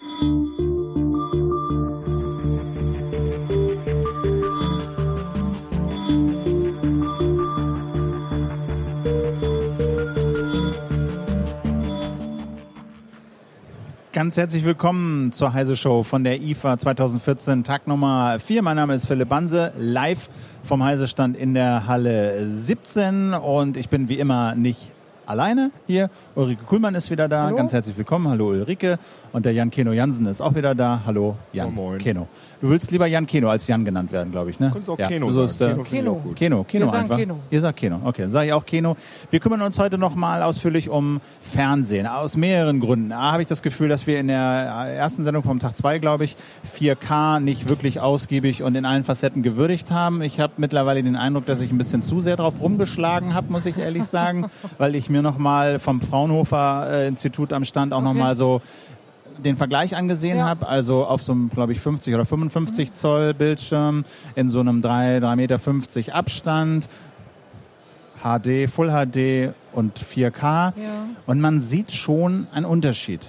Ganz herzlich willkommen zur Heise Show von der IFA 2014, Tag Nummer 4. Mein Name ist Philipp Banse, live vom Heise Stand in der Halle 17 und ich bin wie immer nicht alleine hier. Ulrike Kuhlmann ist wieder da. Hallo. Ganz herzlich willkommen. Hallo Ulrike. Und der Jan Keno Jansen ist auch wieder da. Hallo Jan Oh, moin. Keno. Du willst lieber Jan Keno als Jan genannt werden, glaube ich, ne? Kannst auch Keno so sagen. ist der Keno Keno. Keno, Keno Wir sagen einfach. Keno. Ihr sagt Keno. Okay, dann sage ich auch Keno. Wir kümmern uns heute nochmal ausführlich um Fernsehen. Aus mehreren Gründen. A, habe ich das Gefühl, dass wir in der ersten Sendung vom Tag 2, glaube ich, 4K nicht wirklich ausgiebig und in allen Facetten gewürdigt haben. Ich habe mittlerweile den Eindruck, dass ich ein bisschen zu sehr drauf rumgeschlagen habe, muss ich ehrlich sagen, weil ich mir nochmal vom Fraunhofer äh, Institut am Stand auch Okay. nochmal so den Vergleich angesehen Ja. habe, also auf so einem, glaube ich, 50 oder 55 Zoll Bildschirm in so einem 3, 3,50 Meter Abstand, HD, Full HD und 4K. Ja. Und man sieht schon einen Unterschied.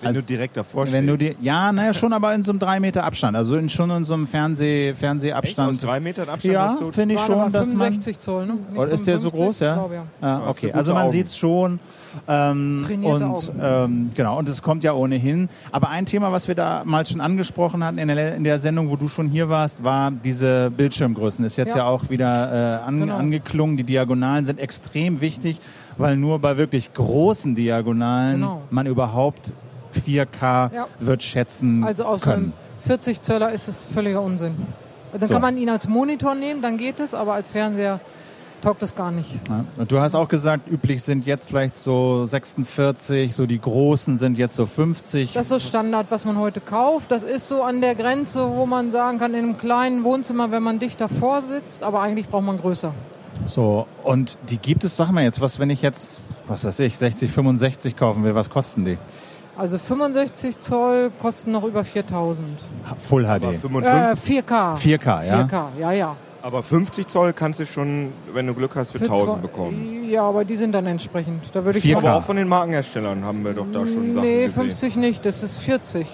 Wenn Also, du direkt davor stehst. wenn du die, ja, naja, schon aber in so einem 3 Meter Abstand, also in, schon in so einem Fernseh, Echt? Aus Fernsehabstand. drei Metern Abstand Ja, du finde ich schon, dass man. 65 Zoll, ne? Nicht Oder ist der so 55? groß, ja? Ich glaube, ja. Ja, hast okay. Also man Augen. sieht's schon. Ähm, Trainierte und ähm, genau, und es kommt ja ohnehin. Aber ein Thema, was wir da mal schon angesprochen hatten in der, in der Sendung, wo du schon hier warst, war diese Bildschirmgrößen. Ist jetzt ja, Ja. auch wieder äh, an, Genau. angeklungen. Die Diagonalen sind extrem wichtig, weil nur bei wirklich großen Diagonalen Genau. man überhaupt 4K Ja. wird schätzen Also aus können. einem 40 Zöller ist es völliger Unsinn. Dann So. kann man ihn als Monitor nehmen, dann geht es, aber als Fernseher taugt es gar nicht. Ja. Und du hast auch gesagt, üblich sind jetzt vielleicht so 46, so die großen sind jetzt so 50. Das ist so Standard, was man heute kauft. Das ist so an der Grenze, wo man sagen kann, in einem kleinen Wohnzimmer, wenn man dicht davor sitzt, aber eigentlich braucht man größer. So, und die gibt es, sag mal jetzt, was, wenn ich jetzt, was weiß ich, 60, 65 kaufen will, was kosten die? Also 65 Zoll kosten noch über 4000. Full aber, HD. 55, Äh, 4K. 4K, ja? 4K, ja, ja. aber 50 Zoll kannst du schon, wenn du Glück hast, für, 1000 zwei- bekommen. Ja, aber die sind dann entsprechend. Da würde ich 4K. noch- Aber auch von den Markenherstellern haben wir doch da schon Sachen Nee, gesehen. 50 nicht, das ist 40.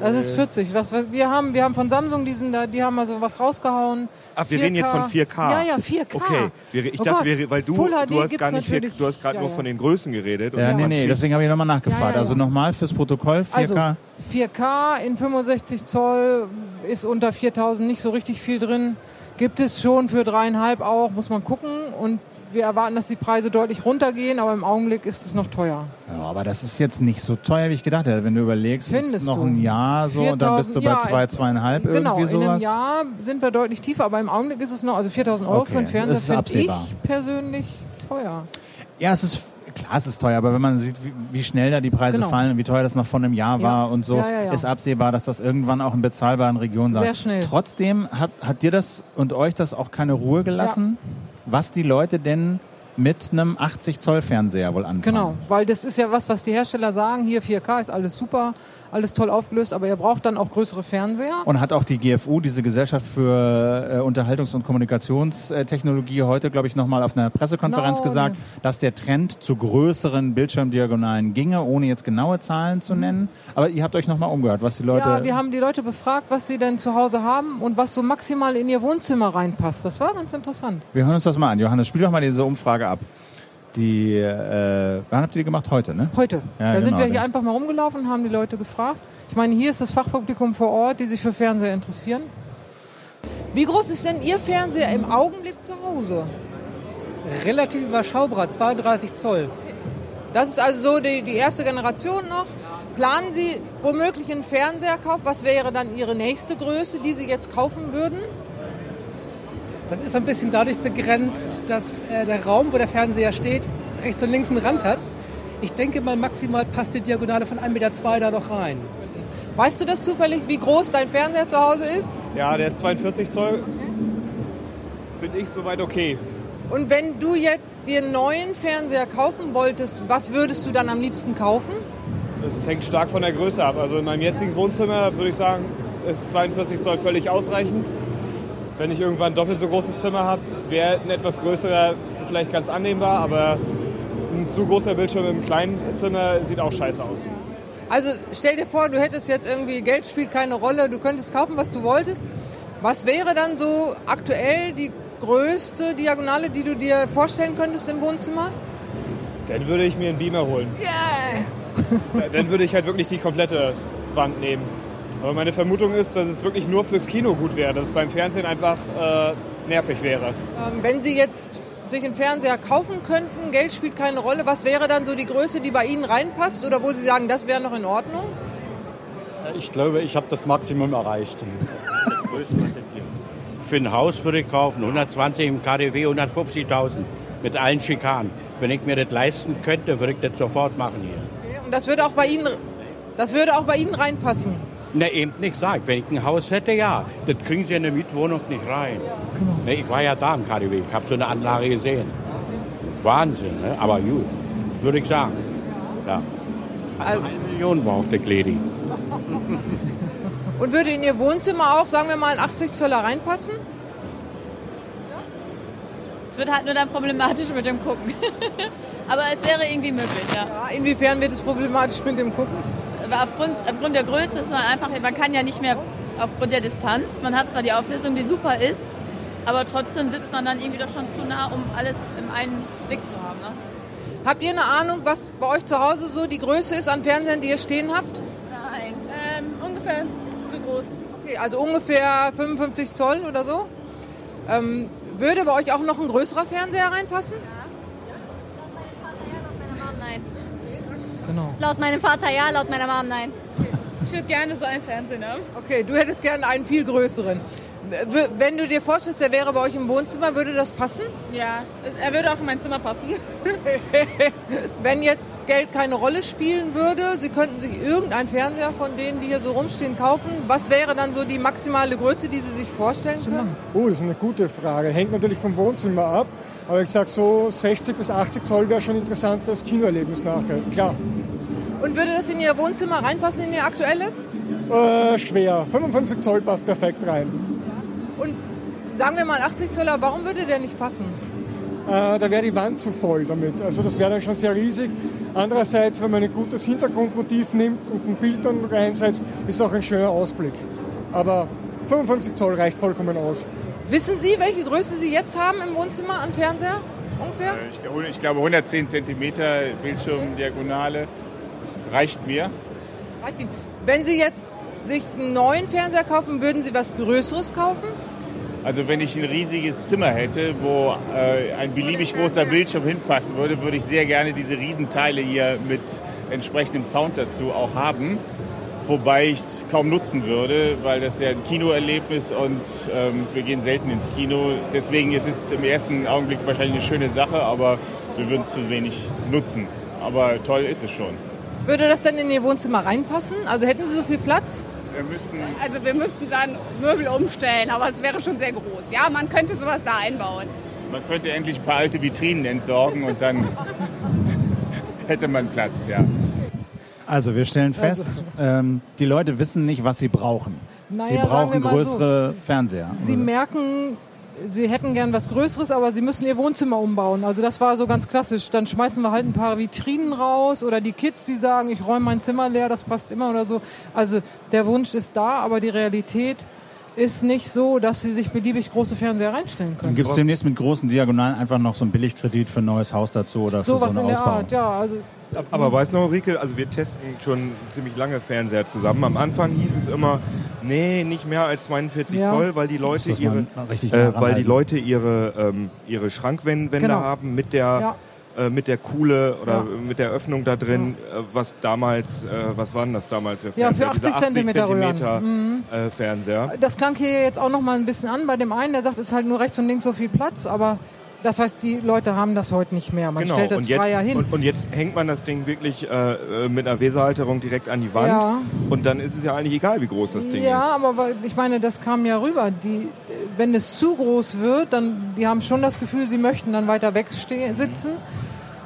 Das ist 40. Was, was, wir, haben, wir haben von Samsung diesen da, die haben also was rausgehauen. Ach, wir reden jetzt von 4K. Ja, ja, 4K. Okay, wir, ich Oh dachte, wir, weil du, du hast gar nicht, vier, natürlich- du hast gerade ja, nur ja. von den Größen geredet. und Ja, nee, nee, deswegen habe ich nochmal nachgefragt. Ja, ja, Also nochmal fürs Protokoll, 4K. Also 4K in 65 Zoll ist unter 4000 nicht so richtig viel drin. Gibt es schon für dreieinhalb auch, muss man gucken. Und wir erwarten, dass die Preise deutlich runtergehen, aber im Augenblick ist es noch teuer. ja, aber das ist jetzt nicht so teuer, wie ich gedacht hätte. Wenn du überlegst, Findest noch du? ein Jahr so und dann bist du bei 4000, 2, ja, 2,5 Genau, irgendwie in einem sowas. Jahr sind wir deutlich tiefer, aber im Augenblick ist es noch, also 4000 Euro Okay, für einen das Fernseher finde ich persönlich teuer. Ja, es ist klar, es ist teuer, aber wenn man sieht, wie, wie schnell da die Preise Genau. fallen und wie teuer das noch vor einem Jahr Ja. war und so, ja, ja. ist absehbar, dass das irgendwann auch in bezahlbaren Regionen sein Sehr schnell. Trotzdem hat, hat dir das und euch das auch keine Ruhe gelassen, was die Leute denn mit einem 80 Zoll Fernseher wohl anfangen. Genau, weil das ist ja was, was die Hersteller sagen, hier 4K ist alles super, alles toll aufgelöst, aber ihr braucht dann auch größere Fernseher. Und hat auch die GFU, diese Gesellschaft für äh, Unterhaltungs- und Kommunikationstechnologie, heute, glaube ich, nochmal auf einer Pressekonferenz Genau, gesagt, dass der Trend zu größeren Bildschirmdiagonalen ginge, ohne jetzt genaue Zahlen zu nennen. Aber ihr habt euch nochmal umgehört, was die Leute... Mhm. ja, wir haben die Leute befragt, was sie denn zu Hause haben und was so maximal in ihr Wohnzimmer reinpasst. Das war ganz interessant. Wir hören uns das mal an. Johannes, spiel doch mal diese Umfrage ab. Die, äh, wann habt ihr die gemacht? Heute, ne? Heute. Ja, da sind genau, wir hier einfach mal rumgelaufen und haben die Leute gefragt. Ich meine, hier ist das Fachpublikum vor Ort, die sich für Fernseher interessieren. Wie groß ist denn Ihr Fernseher im Augenblick zu Hause? Relativ überschaubar, 32 Zoll. Das ist also so die, die erste Generation noch. Planen Sie womöglich einen Fernseherkauf? Was wäre dann Ihre nächste Größe, die Sie jetzt kaufen würden? Das ist ein bisschen dadurch begrenzt, dass äh, der Raum, wo der Fernseher steht, rechts und links einen Rand hat. Ich denke mal, maximal passt die Diagonale von 1,2 Meter da noch rein. Weißt du das zufällig, wie groß dein Fernseher zu Hause ist? Ja, der ist 42 Zoll. Finde ich soweit okay. Und wenn du jetzt dir einen neuen Fernseher kaufen wolltest, was würdest du dann am liebsten kaufen? Das hängt stark von der Größe ab. Also in meinem jetzigen Wohnzimmer würde ich sagen, ist 42 Zoll völlig ausreichend. Wenn ich irgendwann ein doppelt so großes Zimmer habe, wäre ein etwas größerer vielleicht ganz annehmbar, aber ein zu großer Bildschirm im kleinen Zimmer sieht auch scheiße aus. Also stell dir vor, du hättest jetzt irgendwie, Geld spielt keine Rolle, du könntest kaufen, was du wolltest. Was wäre dann so aktuell die größte Diagonale, die du dir vorstellen könntest im Wohnzimmer? Dann würde ich mir einen Beamer holen. Yeah! Ja, Dann würde ich halt wirklich die komplette Wand nehmen. Aber meine Vermutung ist, dass es wirklich nur fürs Kino gut wäre, dass es beim Fernsehen einfach äh, nervig wäre. Ähm, wenn Sie jetzt sich einen Fernseher kaufen könnten, Geld spielt keine Rolle, was wäre dann so die Größe, die bei Ihnen reinpasst oder wo Sie sagen, das wäre noch in Ordnung? Ich glaube, ich habe das Maximum erreicht. Für ein Haus würde ich kaufen, 120 im KDW, 150.000 mit allen Schikanen. Wenn ich mir das leisten könnte, würde ich das sofort machen hier. Okay, Und das würde auch bei Ihnen, das würde auch bei Ihnen reinpassen. Ne, eben nicht sagt. Wenn ich ein Haus hätte, ja. Das kriegen Sie in eine Mietwohnung nicht rein. Ne, ich war ja da im KDW, ich habe so eine Anlage gesehen. Wahnsinn, ne? aber gut, würde ich sagen. Ja. Also eine Million braucht der Lady. Und würde in Ihr Wohnzimmer auch, sagen wir mal, ein 80 Zöller reinpassen? Es wird halt nur dann problematisch mit dem Gucken. Aber es wäre irgendwie möglich, ja. Ja, inwiefern wird es problematisch mit dem Gucken? Aber aufgrund, aufgrund der Größe ist man einfach, man kann ja nicht mehr aufgrund der Distanz. Man hat zwar die Auflösung, die super ist, aber trotzdem sitzt man dann irgendwie doch schon zu nah, um alles im einen Blick zu haben. Ne? Habt ihr eine Ahnung, was bei euch zu Hause so die Größe ist an Fernsehern, die ihr stehen habt? Nein, ähm, ungefähr so groß. Okay, also ungefähr 55 Zoll oder so. Ähm, würde bei euch auch noch ein größerer Fernseher reinpassen? Nein. Laut meinem Vater ja, laut meiner Mom nein. Ich würde gerne so einen Fernsehen haben. Okay, du hättest gerne einen viel größeren. Wenn du dir vorstellst, der wäre bei euch im Wohnzimmer, würde das passen? Ja, er würde auch in mein Zimmer passen. Wenn jetzt Geld keine Rolle spielen würde, Sie könnten sich irgendeinen Fernseher von denen, die hier so rumstehen, kaufen. Was wäre dann so die maximale Größe, die Sie sich vorstellen können? Oh, das ist eine gute Frage. Hängt natürlich vom Wohnzimmer ab. Aber ich sage so 60 bis 80 Zoll wäre schon interessant, das Kinoerlebnis nachher. Klar. Und würde das in Ihr Wohnzimmer reinpassen, in Ihr aktuelles? Äh, schwer. 55 Zoll passt perfekt rein. Und sagen wir mal 80 Zöller, warum würde der nicht passen? Äh, da wäre die Wand zu voll damit. Also das wäre dann schon sehr riesig. Andererseits, wenn man ein gutes Hintergrundmotiv nimmt und ein Bild dann reinsetzt, ist auch ein schöner Ausblick. Aber 55 Zoll reicht vollkommen aus. Wissen Sie, welche Größe Sie jetzt haben im Wohnzimmer an Fernseher? Ungefähr? Ich glaube, ich glaube 110 cm Bildschirmdiagonale reicht mir. Reicht Ihnen. Wenn Sie jetzt sich einen neuen Fernseher kaufen, würden Sie was Größeres kaufen? Also wenn ich ein riesiges Zimmer hätte, wo äh, ein beliebig großer Bildschirm hinpassen würde, würde ich sehr gerne diese Riesenteile hier mit entsprechendem Sound dazu auch haben. Wobei ich es kaum nutzen würde, weil das ja ein Kinoerlebnis und ähm, wir gehen selten ins Kino. Deswegen ist es im ersten Augenblick wahrscheinlich eine schöne Sache, aber wir würden es zu wenig nutzen. Aber toll ist es schon. Würde das dann in Ihr Wohnzimmer reinpassen? Also hätten Sie so viel Platz? Wir müssten Also wir müssten dann Möbel umstellen, aber es wäre schon sehr groß. Ja, man könnte sowas da einbauen. Man könnte endlich ein paar alte Vitrinen entsorgen und dann hätte man Platz, ja. Also wir stellen fest, ähm, die Leute wissen nicht, was sie brauchen. Naja, sie brauchen größere Fernseher. Sie merken, Sie hätten gern was Größeres, aber Sie müssen Ihr Wohnzimmer umbauen. Also das war so ganz klassisch. Dann schmeißen wir halt ein paar Vitrinen raus oder die Kids, die sagen, ich räume mein Zimmer leer, das passt immer oder so. Also der Wunsch ist da, aber die Realität ist nicht so, dass Sie sich beliebig große Fernseher reinstellen Dann können. gibt es demnächst mit großen Diagonalen einfach noch so einen Billigkredit für ein neues Haus dazu oder für Sowas so in einen der Ausbau. Art, ja. Also Aber weißt du noch, Ulrike, also wir testen schon ziemlich lange Fernseher zusammen. Am Anfang hieß es immer, nee, nicht mehr als 42 Ja. Zoll, weil die Leute ihre, äh, weil die. Leute ihre, ähm, ihre Schrankwände Genau. haben mit der äh, mit der Kuhle oder Ja. mit der Öffnung da drin, äh, was damals, äh, was waren das damals für Ja, Fernseher? für Diese 80 Zentimeter. Zentimeter, Mhm. äh, Fernseher. Das klang hier jetzt auch noch mal ein bisschen an bei dem einen, der sagt, es ist halt nur rechts und links so viel Platz, aber das heißt, die Leute haben das heute nicht mehr. Man stellt das Genau. und jetzt, freier hin. Und, und jetzt hängt man das Ding wirklich äh, äh, mit einer Weserhalterung direkt an die Wand. Ja. Und dann ist es ja eigentlich egal, wie groß das Ding ja, ist. aber weil- ich meine, das kam ja rüber. Die, wenn es zu groß wird, dann die haben schon das Gefühl, sie möchten dann weiter weg sitzen.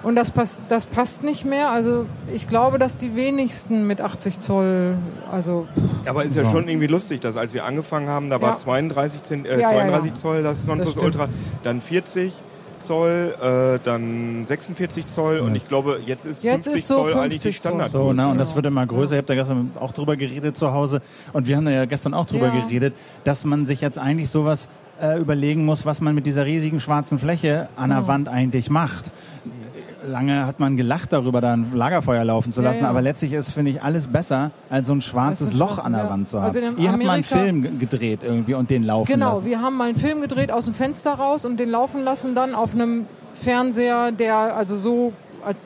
Und das passt, das passt nicht mehr. Also ich glaube, dass die wenigsten mit 80 Zoll, also Aber ist ja So. schon irgendwie lustig, dass als wir angefangen haben, da war Ja. 32, Zent, äh, Ja, ja, 32 ja. Zoll das Das Nonplus stimmt. Ultra, dann 40, Zoll, äh, dann 46 Zoll und ich glaube, jetzt ist Jetzt 50 ist so Zoll eigentlich die 50. Standard. So, ne, und das wird immer größer. Ich habe da gestern auch drüber geredet zu Hause und wir haben da ja gestern auch drüber Ja. geredet, dass man sich jetzt eigentlich sowas äh, überlegen muss, was man mit dieser riesigen schwarzen Fläche an der. Wand eigentlich macht. Lange hat man gelacht darüber, da ein Lagerfeuer laufen zu Ja, lassen, ja. aber letztlich ist, finde ich, alles besser, als so ein schwarzes Loch an der ja. Wand zu haben. Also Ihr habt mal einen Film ge- gedreht irgendwie und den laufen Genau, lassen. wir haben mal einen Film gedreht aus dem Fenster raus und den laufen lassen dann auf einem Fernseher, der also so,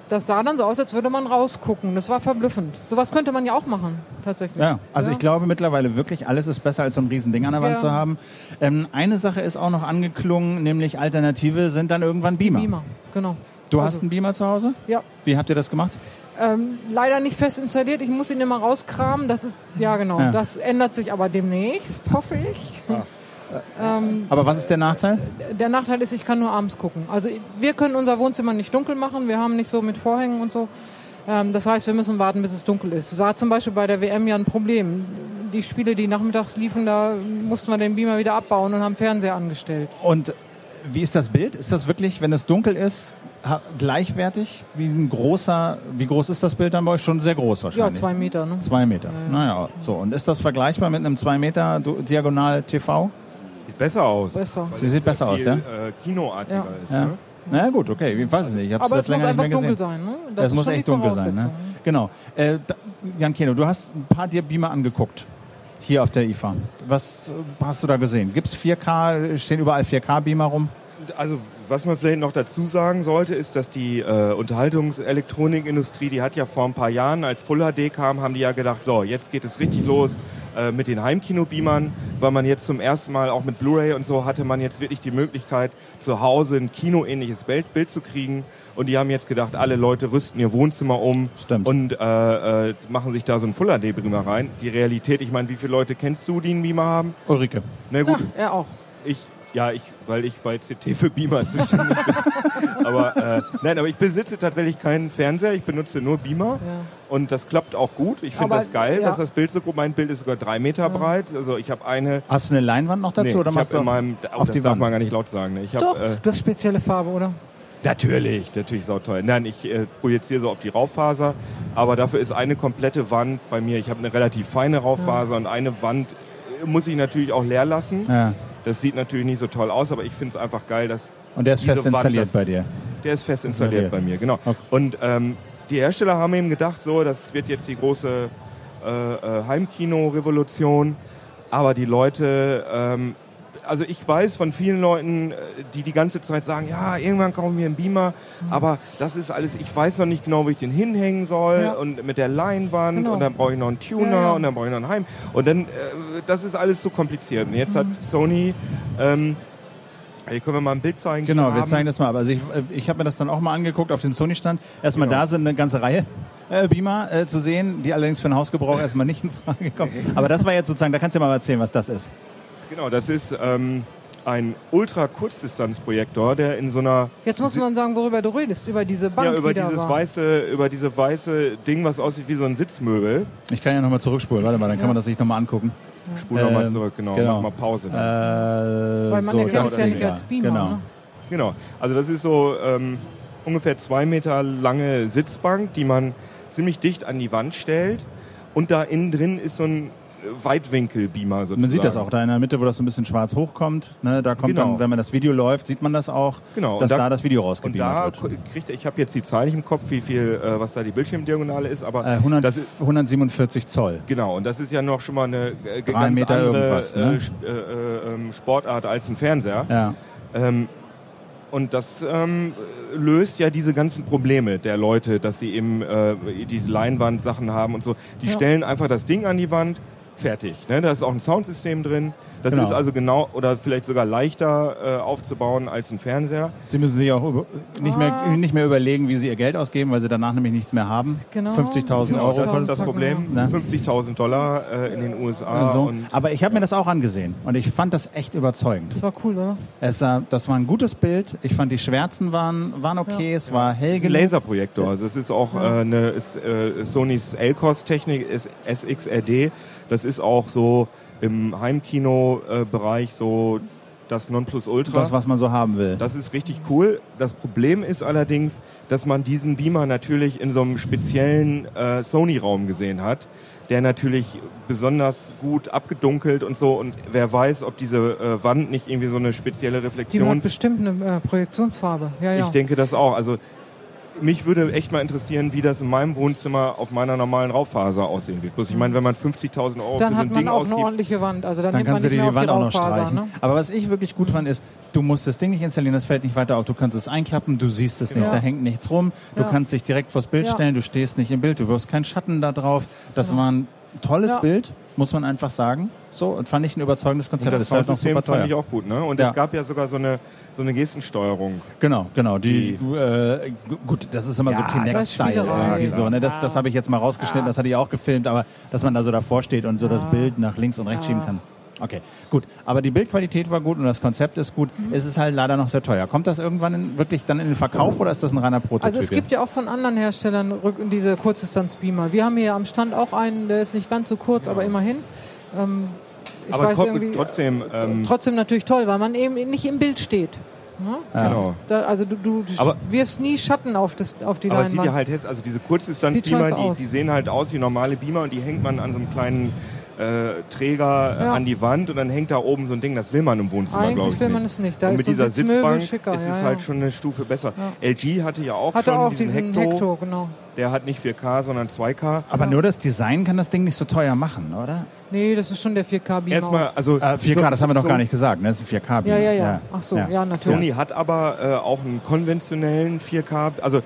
das sah dann so aus, als würde man rausgucken. Das war verblüffend. Sowas könnte man ja auch machen, tatsächlich. Ja, also Ja. ich glaube mittlerweile wirklich, alles ist besser als so ein Riesending an der Wand Ja. zu haben. Ähm, eine Sache ist auch noch angeklungen, nämlich Alternative sind dann irgendwann Beamer. Beamer, genau. Du Also- hast einen Beamer zu Hause? Ja. Wie habt ihr das gemacht? Ähm, leider nicht fest installiert. Ich muss ihn immer rauskramen. Das ist, ja genau. Ja. Das ändert sich aber demnächst, hoffe ich. Ähm, Aber was ist der Nachteil? der Nachteil ist, ich kann nur abends gucken. Also wir können unser Wohnzimmer nicht dunkel machen. Wir haben nicht so mit Vorhängen und so. Ähm, das heißt, wir müssen warten, bis es dunkel ist. Das war zum Beispiel bei der WM ja ein Problem. Die Spiele, die nachmittags liefen, da mussten wir den Beamer wieder abbauen und haben Fernseher angestellt. Und wie ist das Bild? Ist das wirklich, wenn es dunkel ist, gleichwertig wie ein großer, wie groß ist das Bild dann bei euch? Schon sehr groß Ja, wahrscheinlich. zwei Meter. Ne? Zwei Meter. Naja, so. Und ist das vergleichbar mit einem 2 Meter Diagonal TV? Sieht besser aus. Besser. Sie es sieht besser aus, viel, ja? Äh, Kinoartiger Ja. ist. Ja. Ne? Na ja, gut, okay, ich weiß es nicht. Ich hab's Aber jetzt es muss länger nicht einfach gesehen. dunkel sein. Ne? Das, ist muss echt dunkel sein. Ne? Genau. Äh, da, Jan Keno, du hast ein paar dir Beamer angeguckt. Hier auf der IFA. Was äh, hast du da gesehen? Gibt's 4K, stehen überall 4K-Beamer rum? Also was man vielleicht noch dazu sagen sollte, ist, dass die äh, Unterhaltungselektronikindustrie, die hat ja vor ein paar Jahren, als Full HD kam, haben die ja gedacht, so, jetzt geht es richtig los äh, mit den Heimkinobeamern, weil man jetzt zum ersten Mal auch mit Blu-ray und so hatte man jetzt wirklich die Möglichkeit, zu Hause ein kinoähnliches Bild, Bild zu kriegen. Und die haben jetzt gedacht, alle Leute rüsten ihr Wohnzimmer um Stimmt. und äh, äh, machen sich da so einen Full HD Beamer rein. Die Realität, ich meine, wie viele Leute kennst du, die einen Beamer haben? Ulrike. Na gut, Ja, er auch. ich, ja, ich, weil ich bei CT für Beamer zuständig bin. aber äh, nein, aber ich besitze tatsächlich keinen Fernseher, ich benutze nur Beamer Ja. und das klappt auch gut. Ich finde das geil, ja. dass das Bild so gut, mein Bild ist sogar drei Meter breit. Also ich habe eine. Hast du eine Leinwand noch dazu Nee, oder ich machst habe du in auf, meinem, oh, auf das die darf Wand? man gar nicht laut sagen. Ich Doch, hab, äh, du hast spezielle Farbe, oder? Natürlich, natürlich sautoll. Nein, ich äh, projiziere so auf die Raufaser, aber dafür ist eine komplette Wand bei mir. Ich habe eine relativ feine Raufaser und eine Wand muss ich natürlich auch leer lassen. Ja. Das sieht natürlich nicht so toll aus, aber ich finde es einfach geil, dass Und der ist fest installiert bei dir. Der ist fest installiert Installiert. bei mir, genau. Okay. Und ähm, die Hersteller haben eben gedacht, so, das wird jetzt die große äh, äh, Heimkino-Revolution. Aber die Leute, ähm, also ich weiß von vielen Leuten, äh, die die ganze Zeit sagen, ja, irgendwann kaufe ich mir einen Beamer, aber das ist alles, ich weiß noch nicht genau, wo ich den hinhängen soll Ja. und mit der Leinwand Genau. und dann brauche ich noch einen Tuner Ja, ja. und dann brauche ich noch einen Heim und dann, äh, das ist alles so kompliziert. Und jetzt hat Sony, ähm, hier können wir mal ein Bild zeigen. Genau, wir haben- zeigen das mal. Aber Also ich, äh, ich habe mir das dann auch mal angeguckt auf dem Sony-Stand. Erstmal Genau. da sind eine ganze Reihe äh, Beamer äh, zu sehen, die allerdings für den Hausgebrauch erstmal nicht in Frage kommen. Aber das war jetzt sozusagen, da kannst du ja mal erzählen, was das ist. Genau, das ist ähm, ein Ultra-Kurzdistanzprojektor, der in so einer Jetzt muss man sagen, worüber du redest. Über diese Bank, ja über die da dieses war. weiße über diese weiße Ding, was aussieht wie so ein Sitzmöbel. Ich kann ja nochmal zurückspulen. Warte mal, dann kann man das sich nochmal angucken. Spul noch mal Ähm, zurück, genau. genau. Mach mal Pause. Äh, Dann. Weil man so, erkennt das es ja nicht als Beamer. Genau. Ne? Genau. Also das ist so ähm, ungefähr zwei Meter lange Sitzbank, die man ziemlich dicht an die Wand stellt. Und da innen drin ist so ein Weitwinkelbeamer sozusagen. Man sieht das auch da in der Mitte, wo das so ein bisschen schwarz hochkommt. Ne, da kommt Genau. dann, wenn man das Video läuft, sieht man das auch, Genau. dass und da, das Video Und rausgebeamt da wird. kriegt ich habe jetzt die Zahl nicht im Kopf, wie viel, äh, was da die Bildschirmdiagonale ist, aber Äh, 100, das ist 147 Zoll. Genau, und das ist ja noch schon mal eine äh, ganz Meter andere ne? äh, äh, äh, ähm, Sportart als ein Fernseher. Ja. Ähm, und das ähm, löst ja diese ganzen Probleme der Leute, dass sie eben äh, die Leinwand-Sachen haben und so. Die Ja. stellen einfach das Ding an die Wand, fertig. Ne? Da ist auch ein Soundsystem drin. Das Genau. ist also genau oder vielleicht sogar leichter äh, aufzubauen als ein Fernseher. Sie müssen sich auch über, nicht, mehr, nicht mehr überlegen, wie sie ihr Geld ausgeben, weil sie danach nämlich nichts mehr haben. Genau. 50.000 Genau, Euro. das ist das Problem. Ne? 50.000 Dollar äh, in den USA. so. Und Aber ich habe mir das auch angesehen und ich fand das echt überzeugend. Das war cool, oder? Es, äh, das war ein gutes Bild. Ich fand die Schwärzen waren, waren okay. Es war hell Das ist ein. Laserprojektor. Das ist auch äh, eine ist, äh, Sonys LCOS-Technik, ist SXRD. Das ist auch so im Heimkino-Bereich so das Nonplusultra. Das, was man so haben will. Das ist richtig cool. Das Problem ist allerdings, dass man diesen Beamer natürlich in so einem speziellen äh, Sony-Raum gesehen hat, der natürlich besonders gut abgedunkelt und so. Und wer weiß, ob diese äh, Wand nicht irgendwie so eine spezielle Die Reflexion. hat bestimmt eine äh, Projektionsfarbe. Ja, ja. Ich denke das auch. Also mich würde echt mal interessieren, wie das in meinem Wohnzimmer auf meiner normalen Raufaser aussehen wird. Bloß ich meine, wenn man 50.000 Euro dann für so hat ein man Ding auch eine ausgibt, ordentliche Wand. Also dann, Dann man kannst du dir die Wand auch noch streichen. Ne? Aber was ich wirklich gut fand, ist, du musst das Ding nicht installieren, das fällt nicht weiter auf. Du kannst es einklappen, du siehst es nicht, Ja. da hängt nichts rum. Du Ja. kannst dich direkt vors Bild Ja. stellen, du stehst nicht im Bild, du wirfst keinen Schatten da drauf. Das war ein tolles Ja. Bild, muss man einfach sagen. So, und fand ich ein überzeugendes und Konzept. das Ist halt noch Soundsystem super fand ich auch gut. Ne? Und Ja. es gab ja sogar so eine, so eine Gestensteuerung. Genau, genau. Die, Die- äh, gu- gut, das ist immer Ja, so das Kinect-Style irgendwie so. Ne? Das, Ja. das habe ich jetzt mal rausgeschnitten, das hatte ich auch gefilmt, aber dass man da so davor steht und so das Bild nach links und rechts Ja. schieben kann. Okay, gut. Aber die Bildqualität war gut und das Konzept ist gut. Mhm. Es ist halt leider noch sehr teuer. Kommt das irgendwann in, wirklich dann in den Verkauf oder ist das ein reiner Prototyp? Also es gibt ja auch von anderen Herstellern rück- diese Kurzdistanzbeamer. Wir haben hier am Stand auch einen, der ist nicht ganz so kurz, aber immerhin. Ähm, ich Aber trotzdem, ähm, trotzdem natürlich toll, weil man eben nicht im Bild steht. Ne? Ja. Genau. Da, also du, du Aber- wirfst nie Schatten auf, das, auf die Aber es sieht Leinwand. ja halt hässlich, also diese Sieht Kurzdistanzbeamer, die, die sehen halt aus wie normale Beamer und die hängt man an so einem kleinen äh, Träger äh, Ja. an die Wand und dann hängt da oben so ein Ding, das will man im Wohnzimmer, glaube ich will nicht. man es nicht. Da und ist mit so dieser Sitzbank schicker, ist ja, es ja. halt schon eine Stufe besser. LG hatte ja auch Hatte schon auch diesen, diesen Hecto, Hecto, genau. der hat nicht 4K, sondern 2K. aber nur das Design kann das Ding nicht so teuer machen, oder? Nee, das ist schon der 4K-Beamer. Erstmal, also Äh, 4K, so- das haben wir noch so- gar nicht gesagt. Ne? Das ist ein 4K. Ja, ja, ja. Ach so, ja, natürlich. Sony hat aber äh, auch einen konventionellen 4K, also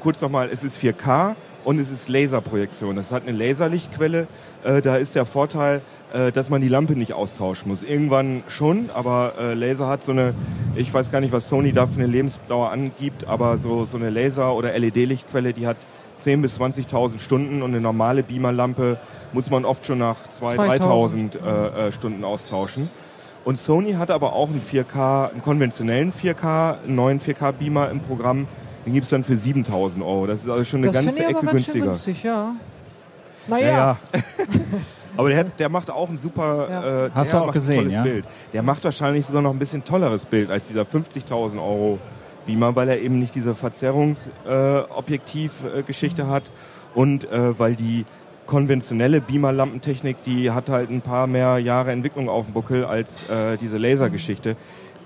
kurz nochmal, es ist 4K und es ist Laserprojektion. Das hat eine Laserlichtquelle. Äh, da ist der Vorteil, äh, dass man die Lampe nicht austauschen muss. Irgendwann schon, aber äh, Laser hat so eine, ich weiß gar nicht, was Sony da für eine Lebensdauer angibt, aber so, so eine Laser- oder LED-Lichtquelle, die hat 10.000 bis 20.000 Stunden und eine normale Beamerlampe muss man oft schon nach 2.000, 2000. 3.000 äh, äh, Stunden austauschen. Und Sony hat aber auch einen 4K, einen konventionellen 4K, einen neuen 4K-Beamer im Programm. Den gibt es dann für 7000 Euro. Das ist also schon eine das finde ganze ich Ecke aber ganz schön günstiger. günstig, ja. Naja, Ja, ja. aber der, der macht auch ein super, Ja. äh, Hast der du auch macht gesehen, tolles ja? Bild. Der macht wahrscheinlich sogar noch ein bisschen tolleres Bild als dieser 50.000 Euro Beamer, weil er eben nicht diese Verzerrungsobjektiv-Geschichte hat und äh, weil die konventionelle Beamer-Lampentechnik, die hat halt ein paar mehr Jahre Entwicklung auf dem Buckel als äh, diese Lasergeschichte.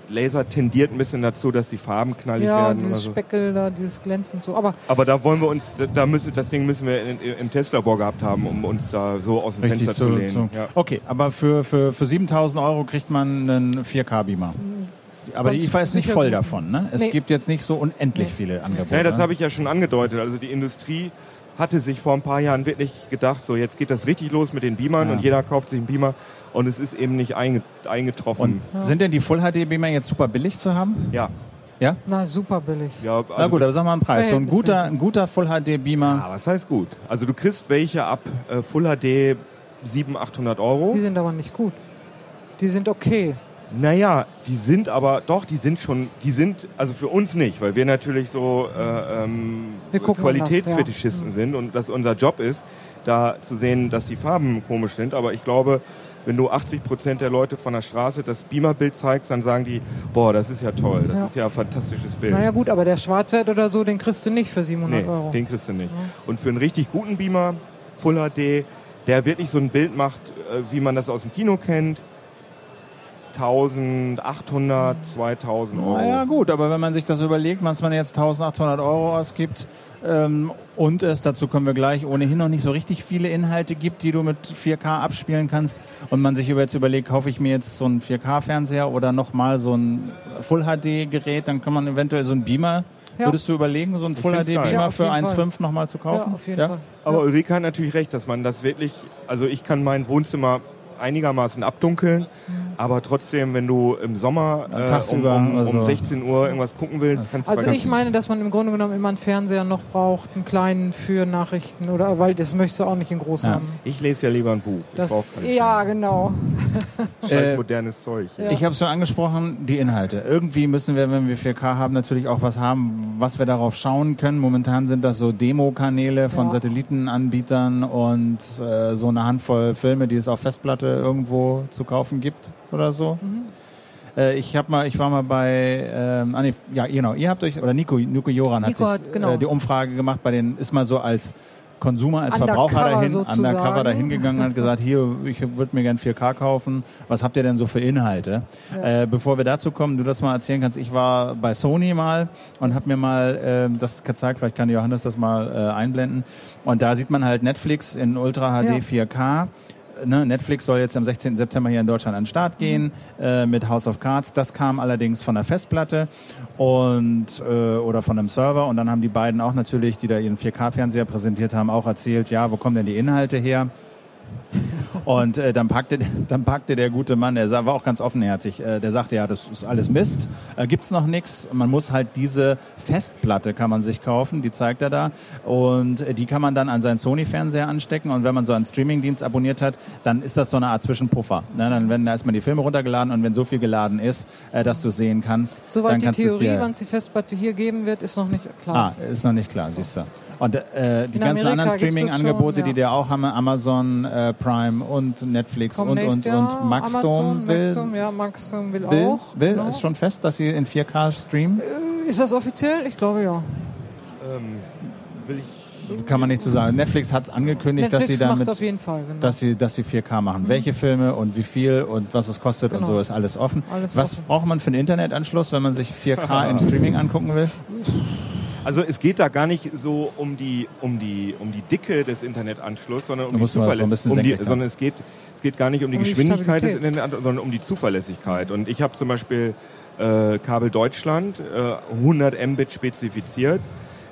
Laser tendiert ein bisschen dazu, dass die Farben knallig ja, werden. dieses oder so. Speckel da, dieses Glänz und so. Aber Aber da wollen wir uns, da- müssen, das Ding müssen wir in, im Tesla-Labor gehabt haben, um uns da so aus dem Richtig Fenster zu, zu, lehnen. zu. Ja. Okay, aber für, für, für 7000 Euro kriegt man einen 4K-Beamer. Aber Ganz die IFA ist nicht voll davon. Ne? Es Nee. gibt jetzt nicht so unendlich Nee. viele Angebote. Ja, das ne? habe ich ja schon angedeutet. Also die Industrie hatte sich vor ein paar Jahren wirklich gedacht, so jetzt geht das richtig los mit den Beamern Ja. und jeder kauft sich einen Beamer und es ist eben nicht einge eingetroffen. Und sind denn die Full-HD-Beamer jetzt super billig zu haben? ja, Ja? na, super billig. ja. Also, Na gut, aber sag mal einen Preis. So ein guter, ein guter Full-HD-Beamer. ah, was heißt gut? Also du kriegst welche ab äh, Full HD 700, 800 Euro. Die sind aber nicht gut. Die sind okay. Naja, die sind aber, doch, die sind schon, die sind, also für uns nicht, weil wir natürlich so äh, ähm, Wir gucken Qualitätsfetischisten sind und das unser Job ist, da zu sehen, dass die Farben komisch sind. Aber ich glaube, wenn du 80 Prozent der Leute von der Straße das Beamerbild zeigst, dann sagen die, boah, das ist ja toll, das Ja. ist ja ein fantastisches Bild. Naja gut, aber der Schwarzwert oder so, den kriegst du nicht für 700 nee, Euro. den kriegst du nicht. Und für einen richtig guten Beamer, Full HD, der wirklich so ein Bild macht, äh, wie man das aus dem Kino kennt, 1800, 2000 Euro. Naja, gut, aber wenn man sich das überlegt, was man jetzt 1800 Euro ausgibt ähm, und es, dazu kommen wir gleich, ohnehin noch nicht so richtig viele Inhalte gibt, die du mit 4K abspielen kannst und man sich jetzt überlegt, kaufe ich mir jetzt so einen 4K-Fernseher oder nochmal so ein Full-HD-Gerät, dann kann man eventuell so einen Beamer, Ja. würdest du überlegen, so einen find's geil. Full-HD-Beamer Ja, für jeden Fall. 1,5 nochmal zu ja, kaufen? auf jeden Fall. Aber Ulrike hat natürlich recht, dass man das wirklich, also ich kann mein Wohnzimmer einigermaßen abdunkeln, aber trotzdem, wenn du im Sommer äh, um, Tagsüber, um, um also- 16 Uhr irgendwas gucken willst, kannst du Also ich meine, dass man im Grunde genommen immer einen Fernseher noch braucht, einen kleinen für Nachrichten oder weil das möchtest du auch nicht in groß Ja. haben. ich lese ja lieber ein Buch. Das, ja, genau. scheiß modernes Zeug. Ja. Ich habe es schon angesprochen, die Inhalte. Irgendwie müssen wir, wenn wir 4K haben, natürlich auch was haben, was wir darauf schauen können. Momentan sind das so Demo-Kanäle von Ja. Satellitenanbietern und äh, so eine Handvoll Filme, die es auf Festplatte irgendwo zu kaufen gibt oder so. Mhm. Äh, ich hab mal, ich war mal bei, ähm, ah, nee, ja genau, ihr habt euch oder Nico, Nico Joran Nico hat sich genau. äh, die Umfrage gemacht, bei den ist mal so als Konsumer, als Undercover Verbraucher dahin, sozusagen. undercover dahin gegangen und hat gesagt, hier, ich würde mir gern 4K kaufen. Was habt ihr denn so für Inhalte? Äh, bevor wir dazu kommen, du das mal erzählen kannst, ich war bei Sony mal und habe mir mal ähm, das gezeigt, vielleicht kann Johannes das mal äh, einblenden. Und da sieht man halt Netflix in Ultra HD 4K. Ne, Netflix soll jetzt am 16. September hier in Deutschland an den Start gehen äh, mit House of Cards. Das kam allerdings von der Festplatte und äh, oder von einem Server und dann haben die beiden auch natürlich, die da ihren 4K-Fernseher präsentiert haben, auch erzählt, ja, wo kommen denn die Inhalte her? Und äh, dann packte dann packte der gute Mann, der war auch ganz offenherzig, äh, der sagte ja, das ist alles Mist, äh, gibt's noch nichts. Man muss halt diese Festplatte kann man sich kaufen, die zeigt er da und äh, die kann man dann an seinen Sony-Fernseher anstecken und wenn man so einen Streamingdienst abonniert hat, dann ist das so eine Art Zwischenpuffer. Ne? Dann werden da erstmal die Filme runtergeladen und wenn so viel geladen ist, äh, dass du sehen kannst, Soweit dann die kannst du es Theorie, wann es die Festplatte hier geben wird, ist noch nicht klar. Ah, ist noch nicht klar, siehst du. Und äh, die In ganzen Amerika anderen Streaming-Angebote, schon, die der auch haben, Amazon äh, Prime und Netflix Kommt und und Jahr, und Maxdome Amazon, will, Maxdome, ja, Maxdome will, will, auch. will genau. ist schon fest, dass sie in 4K streamen. Ist das offiziell? Ich glaube ja. Ähm, will ich Kann man nicht so sagen. Netflix hat angekündigt, dass sie Netflix damit, auf jeden Fall, genau. dass sie, dass sie 4K machen. Welche Filme und wie viel und was es kostet und Genau. so ist alles offen. Alles was offen. braucht man für einen Internetanschluss, wenn man sich 4K im Streaming angucken will? Also es geht da gar nicht so um die um die um die Dicke des Internetanschlusses, sondern um Da die mal so Zuverlässigkeit. Um die, sondern es geht es geht gar nicht um die Um die Geschwindigkeit des Stabilität. Internetanschlusses, sondern um die Zuverlässigkeit. Und ich habe zum Beispiel äh, Kabel Deutschland äh, 100 Mbit spezifiziert.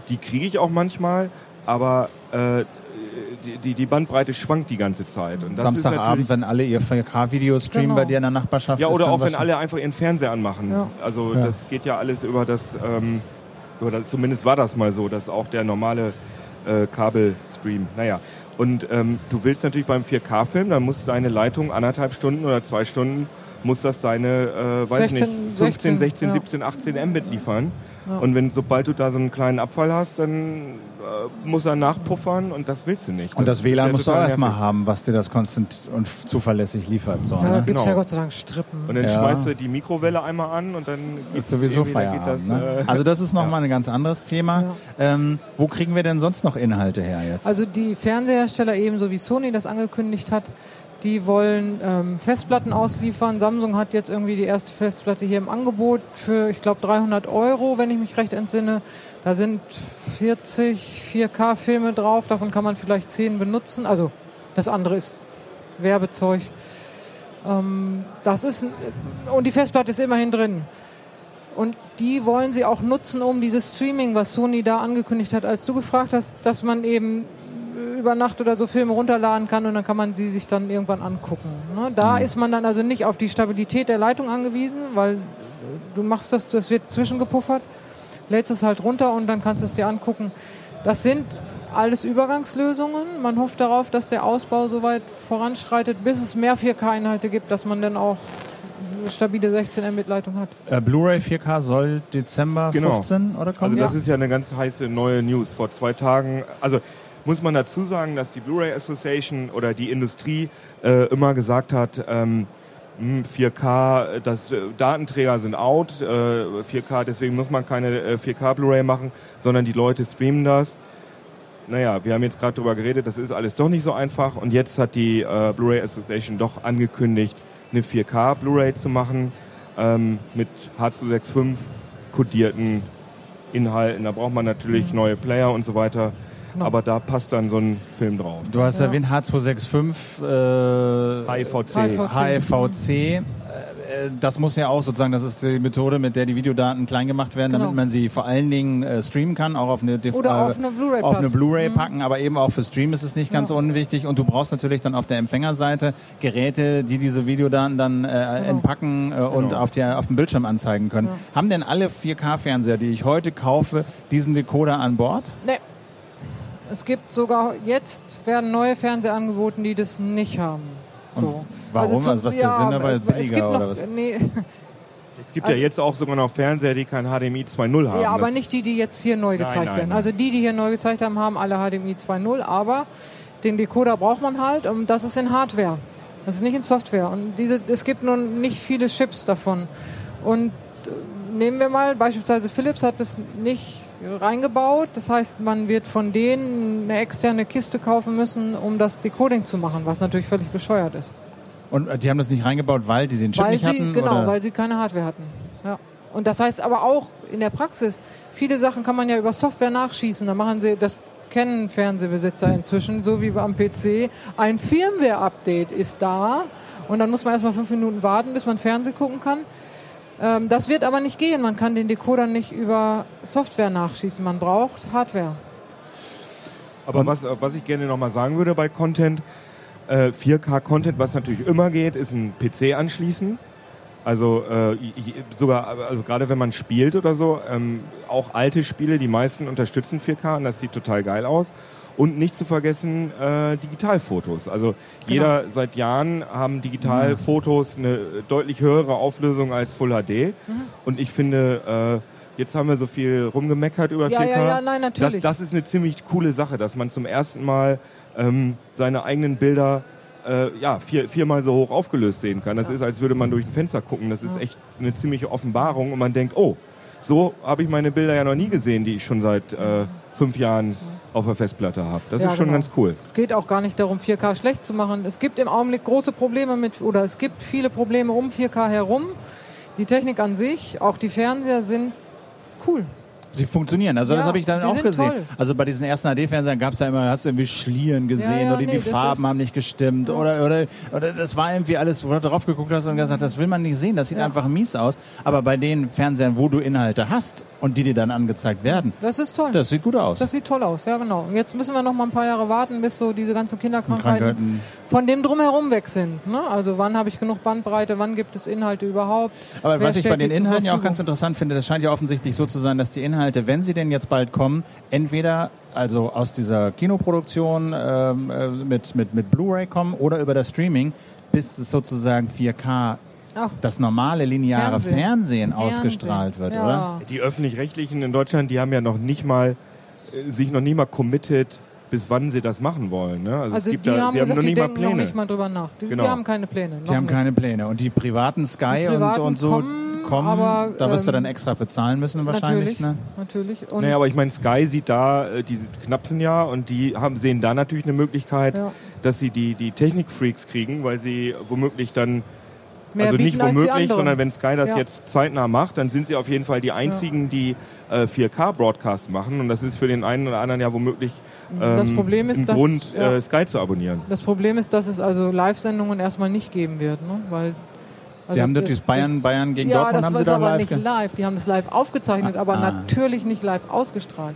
Die kriege ich auch manchmal, aber äh, die, die, die Bandbreite schwankt die ganze Zeit. Und das ist Samstagabend, wenn alle ihr 4K-Videos streamen Genau. bei dir in der Nachbarschaft. ja, oder auch wenn alle einfach ihren Fernseher anmachen. Ja. Also Ja. das geht ja alles über das, ähm, das, zumindest war das mal so, dass auch der normale äh, Kabelstream, naja. Und ähm, du willst natürlich beim 4K-Film, dann muss deine Leitung anderthalb Stunden oder zwei Stunden, muss das deine, äh, weiß 16, ich nicht, 15, 16, ja. 17, 18 Mbit liefern. Ja. Und wenn, sobald du da so einen kleinen Abfall hast, dann äh, muss er nachpuffern und das willst du nicht. Und das WLAN ja musst du auch erstmal haben, was dir das konstant und zuverlässig liefert. So, Ja, da ne? gibt es ja genau. Gott sei Dank Strippen. Und dann Ja. schmeißt du die Mikrowelle einmal an und dann Ist sowieso Feierabend. Geht das, ne? äh, Also das ist nochmal ein ganz anderes Thema. Ähm, wo kriegen wir denn sonst noch Inhalte her jetzt? Also die Fernsehersteller ebenso wie Sony das angekündigt hat, die wollen ähm, Festplatten ausliefern. Samsung hat jetzt irgendwie die erste Festplatte hier im Angebot für, ich glaube, 300 Euro, wenn ich mich recht entsinne. Da sind 40 4K-Filme drauf, davon kann man vielleicht 10 benutzen. Also das andere ist Werbezeug. Ähm, das ist, und die Festplatte ist immerhin drin. Und die wollen sie auch nutzen, um dieses Streaming, was Sony da angekündigt hat, als du gefragt hast, dass man eben über Nacht oder so Filme runterladen kann und dann kann man sie sich dann irgendwann angucken. Ne? Da ist man dann also nicht auf die Stabilität der Leitung angewiesen, weil äh, du machst das, das wird zwischengepuffert, lädst es halt runter und dann kannst du es dir angucken. Das sind alles Übergangslösungen. Man hofft darauf, dass der Ausbau so weit voranschreitet, bis es mehr 4K-Inhalte gibt, dass man dann auch eine stabile 16 Mbit Leitung hat. äh, Blu-ray 4K soll Dezember Genau. 15 oder kommen? Also das Ja. ist ja eine ganz heiße neue News. Vor zwei Tagen, also muss man dazu sagen, dass die Blu-ray Association oder die Industrie äh, immer gesagt hat, ähm, hm, 4K, das äh, Datenträger sind out, äh, 4K, deswegen muss man keine äh, 4K Blu-ray machen, sondern die Leute streamen das. Naja, wir haben jetzt gerade drüber geredet, das ist alles doch nicht so einfach und jetzt hat die äh, Blu-ray Association doch angekündigt, eine 4K Blu-ray zu machen ähm, mit H265 kodierten Inhalten. Da braucht man natürlich neue Player und so weiter. Genau. Aber da passt dann so ein Film drauf. Du hast Ja. erwähnt H265, äh, HIVC. HIVC. HIVC. Äh, Das muss ja auch sozusagen, das ist die Methode, mit der die Videodaten klein gemacht werden, Genau. damit man sie vor allen Dingen äh, streamen kann, auch auf eine, Oder äh, auf eine Blu-ray auf eine. Blu-ray Mhm. packen, aber eben auch für Stream ist es nicht ganz Ja. unwichtig. Und du brauchst natürlich dann auf der Empfängerseite Geräte, die diese Videodaten dann äh, Genau. entpacken äh, und auf, der, auf dem Bildschirm anzeigen können. Haben denn alle 4K-Fernseher, die ich heute kaufe, diesen Decoder an Bord? Nee. Es gibt sogar jetzt werden neue Fernseher angeboten, die das nicht haben. So. warum? zum- Also was ist der Sinn dabei? äh, es Billiger gibt noch, oder was? Nee, Es gibt ja jetzt auch sogar noch Fernseher, die kein HDMI 2.0 haben. ja, aber Das- nicht die, die jetzt hier neu Nein, gezeigt nein, werden. nein. Also die, die hier neu gezeigt haben, haben alle HDMI 2.0, aber den Decoder braucht man halt und das ist in Hardware. Das ist nicht in Software. Und diese, es gibt nur nicht viele Chips davon. Und äh, nehmen wir mal, beispielsweise Philips hat es nicht reingebaut. Das heißt, man wird von denen eine externe Kiste kaufen müssen, um das Decoding zu machen, was natürlich völlig bescheuert ist. Und äh, die haben das nicht reingebaut, weil die den Chip weil nicht sie, hatten? Genau, oder? weil sie keine Hardware hatten. Ja. Und das heißt aber auch in der Praxis, viele Sachen kann man ja über Software nachschießen. Da machen sie, das kennen Fernsehbesitzer inzwischen, so wie am PC. Ein Firmware-Update ist da und dann muss man erstmal fünf Minuten warten, bis man Fernsehen gucken kann. Ähm, das wird aber nicht gehen. Man kann den Decoder nicht über Software nachschießen. Man braucht Hardware. Aber was, was ich gerne nochmal sagen würde bei Content, äh, 4K-Content, was natürlich immer geht, ist ein PC anschließen. Also äh, sogar, also gerade wenn man spielt oder so, ähm, auch alte Spiele, die meisten unterstützen 4K und das sieht total geil aus. Und nicht zu vergessen äh, Digitalfotos. Also jeder seit Jahren haben Digitalfotos eine deutlich höhere Auflösung als Full HD. Und ich finde, äh, jetzt haben wir so viel rumgemeckert über Ja, 4K. ja, ja, nein, natürlich. Das, das ist eine ziemlich coole Sache, dass man zum ersten Mal ähm, seine eigenen Bilder äh, ja, vier, viermal so hoch aufgelöst sehen kann. Das ist, als würde man durch ein Fenster gucken. Das ist echt eine ziemliche Offenbarung und man denkt, oh, so habe ich meine Bilder ja noch nie gesehen, die ich schon seit äh, fünf Jahren auf der Festplatte habe. Das Ja, ist schon genau. ganz cool. Es geht auch gar nicht darum, 4K schlecht zu machen. Es gibt im Augenblick große Probleme mit, oder es gibt viele Probleme um 4K herum. Die Technik an sich, auch die Fernseher sind cool. Sie funktionieren. Also Ja, das habe ich dann auch gesehen. toll. Also bei diesen ersten HD-Fernsehern gab es ja immer, hast du irgendwie Schlieren gesehen Ja, ja, oder nee, die Farben haben nicht gestimmt oder, oder, oder das war irgendwie alles, wo du drauf geguckt hast und gesagt, das will man nicht sehen, das sieht einfach mies aus. Aber bei den Fernsehern, wo du Inhalte hast und die dir dann angezeigt werden, Das ist toll. das sieht gut aus. Das sieht toll aus, ja genau. Und jetzt müssen wir noch mal ein paar Jahre warten, bis so diese ganzen Kinderkrankheiten Krankheiten. Von dem drumherum weg sind. Ne? Also wann habe ich genug Bandbreite, wann gibt es Inhalte überhaupt? Aber Wer was ich bei den Inhalten ja auch ganz interessant finde, das scheint ja offensichtlich so zu sein, dass die Inhalte, wenn sie denn jetzt bald kommen, entweder also aus dieser Kinoproduktion ähm, äh, mit, mit, mit Blu-ray kommen oder über das Streaming, bis es sozusagen 4K Ach. das normale lineare Fernsehen. Fernsehen, Fernsehen. ausgestrahlt wird, Ja. oder? Die öffentlich-rechtlichen in Deutschland, die haben ja noch nicht mal äh, sich noch nie mal committed, bis wann sie das machen wollen. Ne? Also, Also es gibt die da, haben sie haben gesagt, noch die nicht mal denken Pläne. noch nicht mal drüber nach. Die, Genau. die haben keine Pläne. Die haben nicht. keine Pläne. Und die privaten Sky Die privaten und, und so kommen, kommen, aber, da wirst du ähm, dann extra für zahlen müssen wahrscheinlich. Natürlich, Ne? natürlich. Und Naja, aber ich meine, Sky sieht da, äh, die knapsen ja und die haben, sehen da natürlich eine Möglichkeit, Ja. dass sie die, die Technikfreaks kriegen, weil sie womöglich dann, Mehr also nicht womöglich, sondern wenn Sky das Ja. jetzt zeitnah macht, dann sind sie auf jeden Fall die einzigen, die äh, 4K-Broadcast machen und das ist für den einen oder anderen ja womöglich Das Problem ist, ein dass- Grund, ja. äh, Sky zu abonnieren. Das Problem ist, dass es also Live-Sendungen erstmal nicht geben wird, ne? weil also haben doch dieses Bayern- Bayern gegen ja, Dortmund das haben sie doch aber live nicht live. Die haben das live aufgezeichnet, aber Ah. natürlich nicht live ausgestrahlt.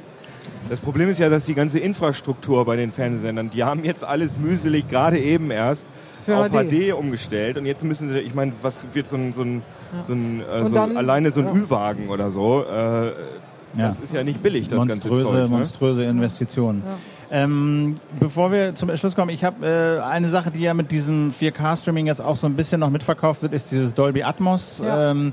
Das Problem ist ja, dass die ganze Infrastruktur bei den Fernsehsendern, die haben jetzt alles mühselig gerade eben erst Für auf HD. HD. umgestellt und jetzt müssen sie, ich meine, was wird so ein, so ein, so ein, äh, so dann- alleine so ein ja. Ü-Wagen oder so, äh, Ja. das ist ja nicht billig, das monströse, ganze Zeug. Ne? monströse Investitionen. Ähm, bevor wir zum Schluss kommen, ich habe äh, eine Sache, die ja mit diesem 4K-Streaming jetzt auch so ein bisschen noch mitverkauft wird, ist dieses Dolby Atmos. Ja. Ähm,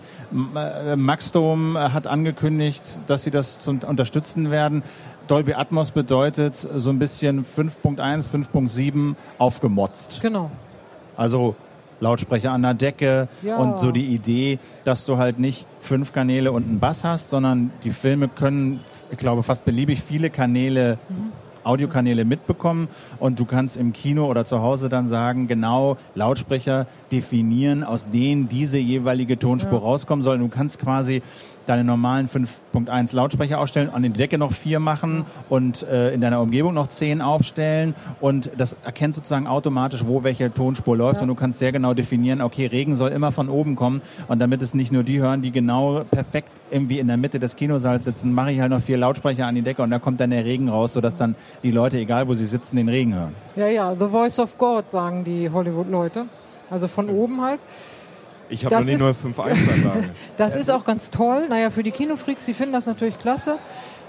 äh, Maxdome hat angekündigt, dass sie das zum, unterstützen werden. Dolby Atmos bedeutet so ein bisschen 5.1, 5.7 aufgemotzt. Genau. Also Lautsprecher an der Decke Ja. und so die Idee, dass du halt nicht fünf Kanäle und einen Bass hast, sondern die Filme können, ich glaube, fast beliebig viele Kanäle, Audiokanäle mitbekommen und du kannst im Kino oder zu Hause dann sagen, genau Lautsprecher definieren, aus denen diese jeweilige Tonspur rauskommen soll. Du kannst quasi deine normalen 5.1 Lautsprecher aufstellen, an die Decke noch vier machen und äh, in deiner Umgebung noch zehn aufstellen und das erkennt sozusagen automatisch, wo welche Tonspur läuft Ja. und du kannst sehr genau definieren, okay, Regen soll immer von oben kommen und damit es nicht nur die hören, die genau perfekt irgendwie in der Mitte des Kinosaals sitzen, mache ich halt noch vier Lautsprecher an die Decke und da kommt dann der Regen raus, sodass dann die Leute, egal wo sie sitzen, den Regen hören. Ja, ja, The Voice of God, sagen die Hollywood-Leute. Also von oben halt. Ich habe Das noch nicht ist- nur 5.1-Anlage. Das ist auch ganz toll. Naja, für die Kinofreaks, die finden das natürlich klasse.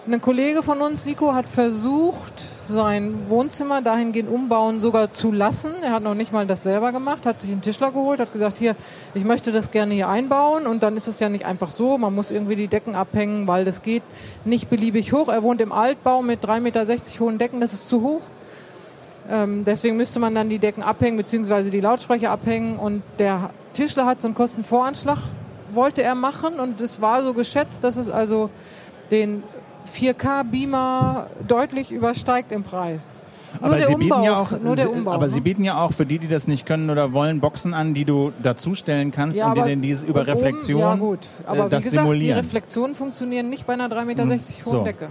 Ein Kollege von uns, Nico, hat versucht, sein Wohnzimmer dahingehend umbauen sogar zu lassen. Er hat noch nicht mal das selber gemacht, hat sich einen Tischler geholt, hat gesagt, hier, ich möchte das gerne hier einbauen. Und dann ist es ja nicht einfach so, man muss irgendwie die Decken abhängen, weil das geht nicht beliebig hoch. Er wohnt im Altbau mit 3,60 Meter hohen Decken, das ist zu hoch. Ähm, deswegen müsste man dann die Decken abhängen, beziehungsweise die Lautsprecher abhängen. Und der Tischler hat so einen Kostenvoranschlag, wollte er machen. Und es war so geschätzt, dass es also den 4K-Beamer deutlich übersteigt im Preis. Aber nur der sie Umbau, bieten ja auch, nur der Umbau. aber ne? sie bieten ja auch für die, die das nicht können oder wollen, Boxen an, die du dazustellen kannst Ja, und die dann diese über oben- Reflexion Ja gut, aber äh, wie das gesagt, die simulieren. Reflexionen funktionieren nicht bei einer 3,60 Meter hohen So. Decke.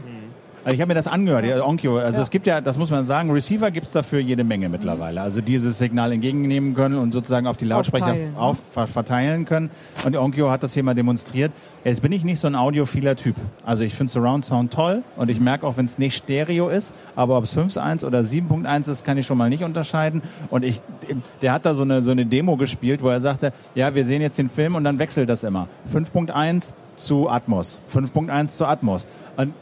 Also ich habe mir das angehört, ja, Onkyo. Also Ja. es gibt ja, das muss man sagen, Receiver gibt's dafür jede Menge mittlerweile. Also dieses Signal entgegennehmen können und sozusagen auf die Lautsprecher ne? auf, ver- verteilen können. Und Onkyo hat das hier mal demonstriert. Jetzt bin ich nicht so ein audiophiler Typ. Also ich finde Surround Sound toll und ich merke auch, wenn es nicht Stereo ist, aber ob es 5.1 oder 7.1 ist, kann ich schon mal nicht unterscheiden. Und ich, der hat da so eine, so eine Demo gespielt, wo er sagte, ja, wir sehen jetzt den Film und dann wechselt das immer. 5.1 zu Atmos, 5.1 zu Atmos. Und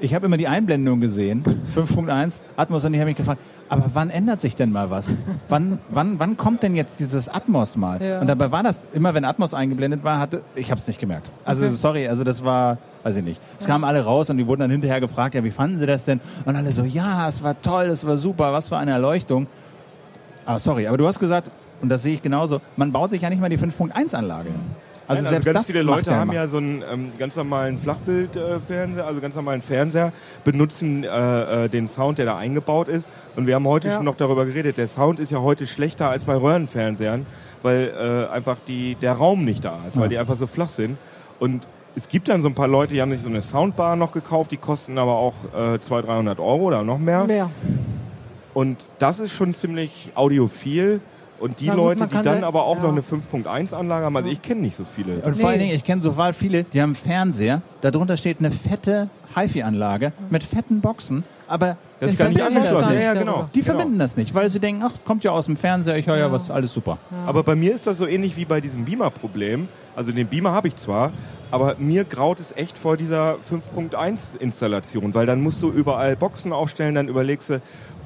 ich habe immer die Einblendung gesehen, 5.1, Atmos, und ich habe mich gefragt, aber wann ändert sich denn mal was? Wann, wann, wann kommt denn jetzt dieses Atmos mal? Ja. Und dabei war das, immer wenn Atmos eingeblendet war, hatte, ich habe es nicht gemerkt. Also Okay. sorry, also das war, weiß ich nicht. Es kamen alle raus und die wurden dann hinterher gefragt, ja, wie fanden sie das denn? Und alle so, ja, es war toll, es war super, was für eine Erleuchtung. Ah, sorry, aber du hast gesagt, und das sehe ich genauso, man baut sich ja nicht mal die 5.1 Anlage. Also Nein, selbst ganz das viele Leute haben ja so einen ähm, ganz normalen Flachbildfernseher, also ganz normalen Fernseher, benutzen äh, äh, den Sound, der da eingebaut ist. Und wir haben heute Ja. schon noch darüber geredet. Der Sound ist ja heute schlechter als bei Röhrenfernsehern, weil äh, einfach die, der Raum nicht da ist, weil Ja. die einfach so flach sind. Und es gibt dann so ein paar Leute, die haben sich so eine Soundbar noch gekauft, die kosten aber auch äh, 200, 300 Euro oder noch mehr. Mehr. Und das ist schon ziemlich audiophil. Und die Na gut, Leute, die dann aber auch ja. noch eine 5.1 Anlage haben, also ich kenne nicht so viele. Und vor allen. Dingen, ich kenne so viele, die haben einen Fernseher, darunter steht eine fette HiFi-Anlage mit fetten Boxen, aber Das die ist gar nicht verbinden das angeschlossen. nicht. Ja, ja, genau. Die genau. verbinden das nicht, weil sie denken, ach, kommt ja aus dem Fernseher, ich höre ja, was, alles super. Aber bei mir ist das so ähnlich wie bei diesem Beamer-Problem. Also den Beamer habe ich zwar, aber mir graut es echt vor dieser 5.1-Installation, weil dann musst du überall Boxen aufstellen, dann überlegst du,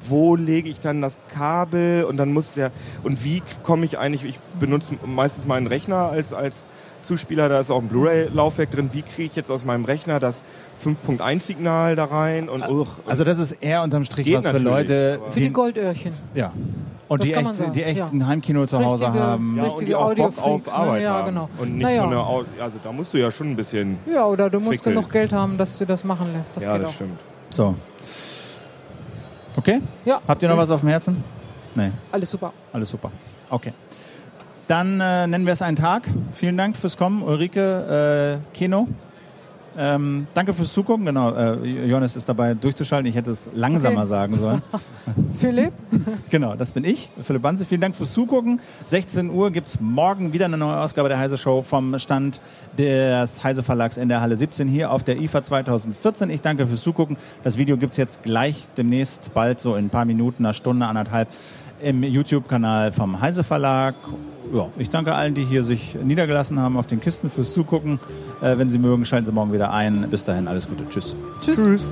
wo lege ich dann das Kabel und dann muss der und wie komme ich eigentlich, ich benutze meistens meinen Rechner als, als Zuspieler, da ist auch ein Blu-ray-Laufwerk drin, wie kriege ich jetzt aus meinem Rechner das 5.1-Signal da rein und uch, Also das ist eher unterm Strich Geht was für natürlich, Leute, aber- Für die Goldöhrchen. ja. Und Das die kann man echt, sagen, die echt ja. ein Heimkino zu Hause Richtige- haben. ja, und richtige die auch Bock auf Audiofreaks, ne? Arbeit Ja, haben. genau. Und nicht Naja. so eine, Au- also da musst du ja schon ein bisschen, Ja, oder du musst Frickeln. genug Geld haben, dass du das machen lässt. Das ja, geht das auch. stimmt. So. Okay? Ja. Habt ihr noch was auf dem Herzen? Nee, Alles super. alles super. Okay. Dann äh, nennen wir es einen Tag. Vielen Dank fürs Kommen, Ulrike, äh, Keno. Ähm, danke fürs Zugucken. Genau, äh, Johannes ist dabei durchzuschalten. Ich hätte es langsamer Okay. sagen sollen. Philipp? Genau, das bin ich, Philipp Banse. Vielen Dank fürs Zugucken. 16 Uhr gibt's morgen wieder eine neue Ausgabe der Heise Show vom Stand des Heise Verlags in der Halle 17 hier auf der IFA 2014. Ich danke fürs Zugucken. Das Video gibt's jetzt gleich demnächst, bald so in ein paar Minuten, einer Stunde, anderthalb im YouTube-Kanal vom Heise Verlag. Ja, ich danke allen, die hier sich niedergelassen haben auf den Kisten fürs Zugucken. Äh, wenn Sie mögen, schalten Sie morgen wieder ein. Bis dahin, alles Gute. Tschüss. Tschüss. Tschüss.